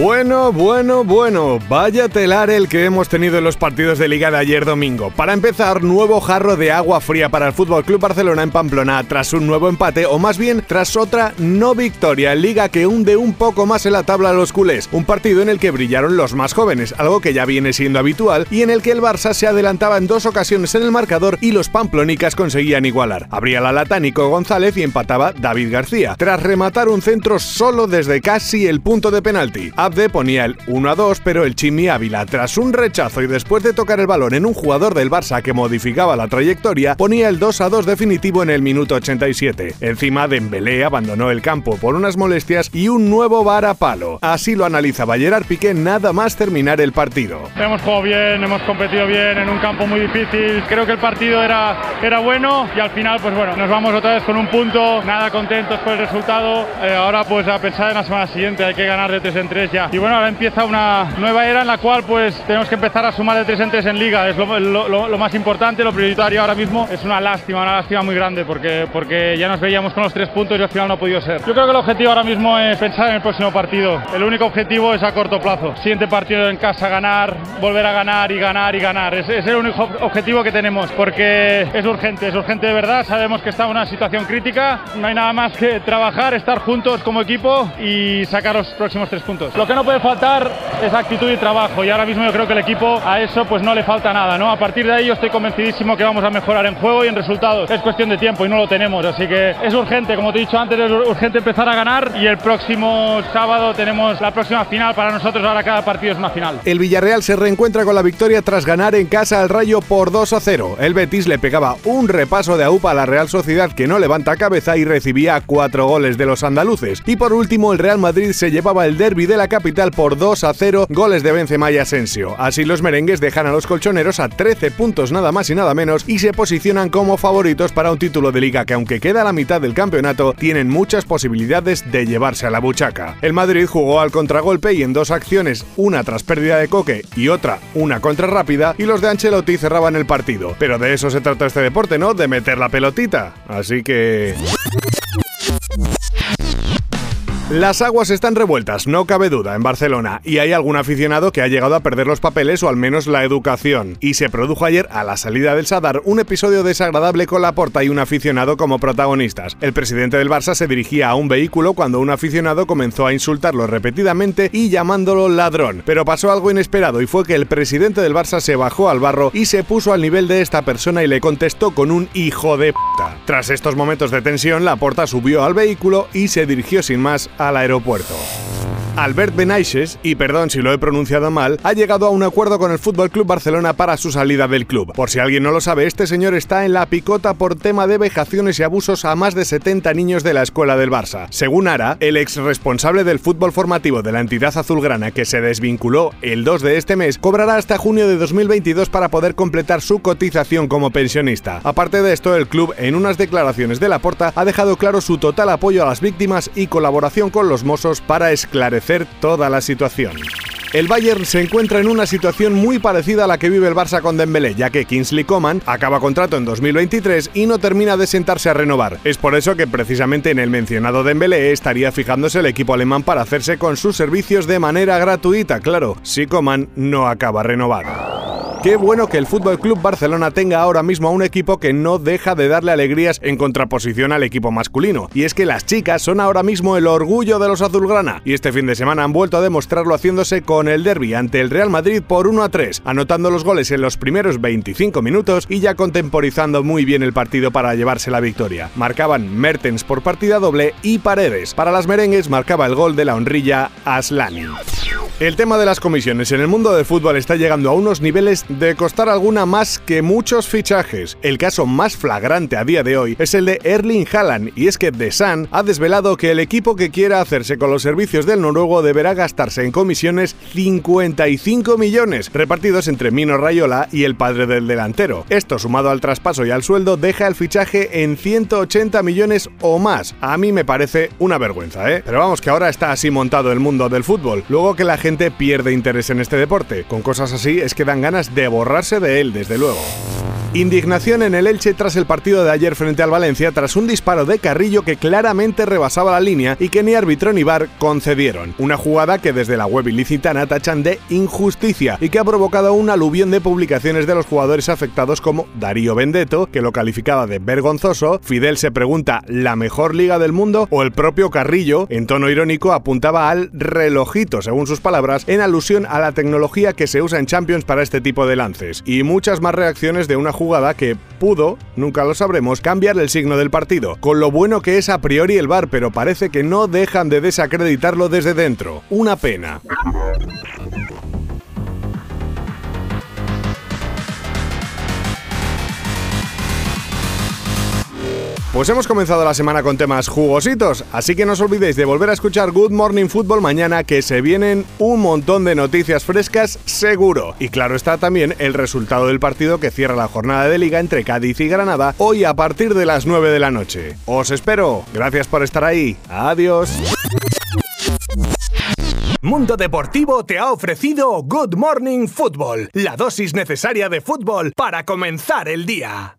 Bueno, bueno, bueno, vaya telar el que hemos tenido en los partidos de liga de ayer domingo. Para empezar, nuevo jarro de agua fría para el Fútbol Club Barcelona en Pamplona tras un nuevo empate o más bien tras otra no victoria en liga que hunde un poco más en la tabla a los culés. Un partido en el que brillaron los más jóvenes, algo que ya viene siendo habitual y en el que el Barça se adelantaba en dos ocasiones en el marcador y los pamplonicas conseguían igualar. Abría la lata Nico González y empataba David García, tras rematar un centro solo desde casi el punto de penalti. Abde ponía el 1 a 2, pero el Chimi Ávila, tras un rechazo y después de tocar el balón en un jugador del Barça que modificaba la trayectoria, ponía el 2 a 2 definitivo en el minuto 87. Encima, Dembélé abandonó el campo por unas molestias y un nuevo bar a palo. Así lo analizaba Gerard Piqué nada más terminar el partido. Hemos jugado bien, hemos competido bien en un campo muy difícil. Creo que el partido era, era bueno y al final, pues bueno, nos vamos otra vez con un punto. Nada contentos por el resultado. Eh, ahora, pues a pensar en la semana siguiente, hay que ganar de 3 en 3 ya. Y bueno, ahora empieza una nueva era en la cual pues tenemos que empezar a sumar de tres en tres en liga. Es lo, más importante, lo prioritario ahora mismo. Es una lástima, una lástima muy grande porque, porque ya nos veíamos con los tres puntos y al final no ha podido ser. Yo creo que el objetivo ahora mismo es pensar en el próximo partido. El único objetivo es a corto plazo. Siguiente partido en casa, ganar, volver a ganar y ganar y ganar. Es, el único objetivo que tenemos porque es urgente, es urgente de verdad. Sabemos que está en una situación crítica. No hay nada más que trabajar, estar juntos como equipo y sacar los próximos tres puntos. Lo que no puede faltar es actitud y trabajo y ahora mismo yo creo que el equipo a eso pues no le falta nada, ¿no? A partir de ahí yo estoy convencidísimo que vamos a mejorar en juego y en resultados. Es cuestión de tiempo y no lo tenemos, así que es urgente, como te he dicho antes, es urgente empezar a ganar y el próximo sábado tenemos la próxima final para nosotros, ahora cada partido es una final. El Villarreal se reencuentra con la victoria tras ganar en casa al Rayo por 2 a 0. El Betis le pegaba un repaso de AUPA a la Real Sociedad que no levanta cabeza y recibía cuatro goles de los andaluces. Y por último el Real Madrid se llevaba el derby de la capital por 2 a 0, goles de Benzema y Asensio. Así los merengues dejan a los colchoneros a 13 puntos nada más y nada menos y se posicionan como favoritos para un título de liga que aunque queda a la mitad del campeonato, tienen muchas posibilidades de llevarse a la buchaca. El Madrid jugó al contragolpe y en dos acciones, una tras pérdida de Coque y otra una contra rápida, y los de Ancelotti cerraban el partido. Pero de eso se trata este deporte, ¿no? De meter la pelotita. Así que... Las aguas están revueltas, no cabe duda, en Barcelona, y hay algún aficionado que ha llegado a perder los papeles o al menos la educación. Y se produjo ayer, a la salida del Sadar, un episodio desagradable con la porta y un aficionado como protagonistas. El presidente del Barça se dirigía a un vehículo cuando un aficionado comenzó a insultarlo repetidamente y llamándolo ladrón. Pero pasó algo inesperado y fue que el presidente del Barça se bajó al barro y se puso al nivel de esta persona y le contestó con un hijo de puta. Tras estos momentos de tensión, la porta subió al vehículo y se dirigió sin más al aeropuerto. Albert Benaiches, y perdón si lo he pronunciado mal, ha llegado a un acuerdo con el Fútbol Club Barcelona para su salida del club. Por si alguien no lo sabe, este señor está en la picota por tema de vejaciones y abusos a más de 70 niños de la escuela del Barça. Según Ara, el ex responsable del fútbol formativo de la entidad azulgrana que se desvinculó el 2 de este mes, cobrará hasta junio de 2022 para poder completar su cotización como pensionista. Aparte de esto, el club, en unas declaraciones de la porta, ha dejado claro su total apoyo a las víctimas y colaboración con los Mossos para esclarecer toda la situación. El Bayern se encuentra en una situación muy parecida a la que vive el Barça con Dembélé, ya que Kingsley Coman acaba contrato en 2023 y no termina de sentarse a renovar. Es por eso que precisamente en el mencionado Dembélé estaría fijándose el equipo alemán para hacerse con sus servicios de manera gratuita, claro, si Coman no acaba renovado. Qué bueno que el Fútbol Club Barcelona tenga ahora mismo a un equipo que no deja de darle alegrías en contraposición al equipo masculino. Y es que las chicas son ahora mismo el orgullo de los azulgrana. Y este fin de semana han vuelto a demostrarlo haciéndose con el derby ante el Real Madrid por 1 a 3, anotando los goles en los primeros 25 minutos y ya contemporizando muy bien el partido para llevarse la victoria. Marcaban Mertens por partida doble y Paredes. Para las merengues marcaba el gol de la honrilla Aslani. El tema de las comisiones en el mundo del fútbol está llegando a unos niveles de costar alguna más que muchos fichajes. El caso más flagrante a día de hoy es el de Erling Haaland, y es que The Sun ha desvelado que el equipo que quiera hacerse con los servicios del noruego deberá gastarse en comisiones 55 millones, repartidos entre Mino Rayola y el padre del delantero. Esto sumado al traspaso y al sueldo deja el fichaje en 180 millones o más. A mí me parece una vergüenza, ¿eh? Pero vamos que ahora está así montado el mundo del fútbol. Luego que la gente pierde interés en este deporte. Con cosas así es que dan ganas de borrarse de él, desde luego. Indignación en el Elche tras el partido de ayer frente al Valencia tras un disparo de Carrillo que claramente rebasaba la línea y que ni árbitro ni VAR concedieron. Una jugada que desde la web ilicitana tachan de injusticia y que ha provocado una aluvión de publicaciones de los jugadores afectados como Darío Bendeto, que lo calificaba de vergonzoso, Fidel se pregunta ¿la mejor liga del mundo? o el propio Carrillo, en tono irónico, apuntaba al relojito, según sus palabras, en alusión a la tecnología que se usa en Champions para este tipo de lances. Y muchas más reacciones de una que pudo, nunca lo sabremos, cambiar el signo del partido, con lo bueno que es a priori el VAR, pero parece que no dejan de desacreditarlo desde dentro. Una pena. Pues hemos comenzado la semana con temas jugositos, así que no os olvidéis de volver a escuchar Good Morning Football mañana que se vienen un montón de noticias frescas seguro. Y claro está también el resultado del partido que cierra la jornada de liga entre Cádiz y Granada hoy a partir de las 9 de la noche. Os espero, gracias por estar ahí, adiós. Mundo Deportivo te ha ofrecido Good Morning Football, la dosis necesaria de fútbol para comenzar el día.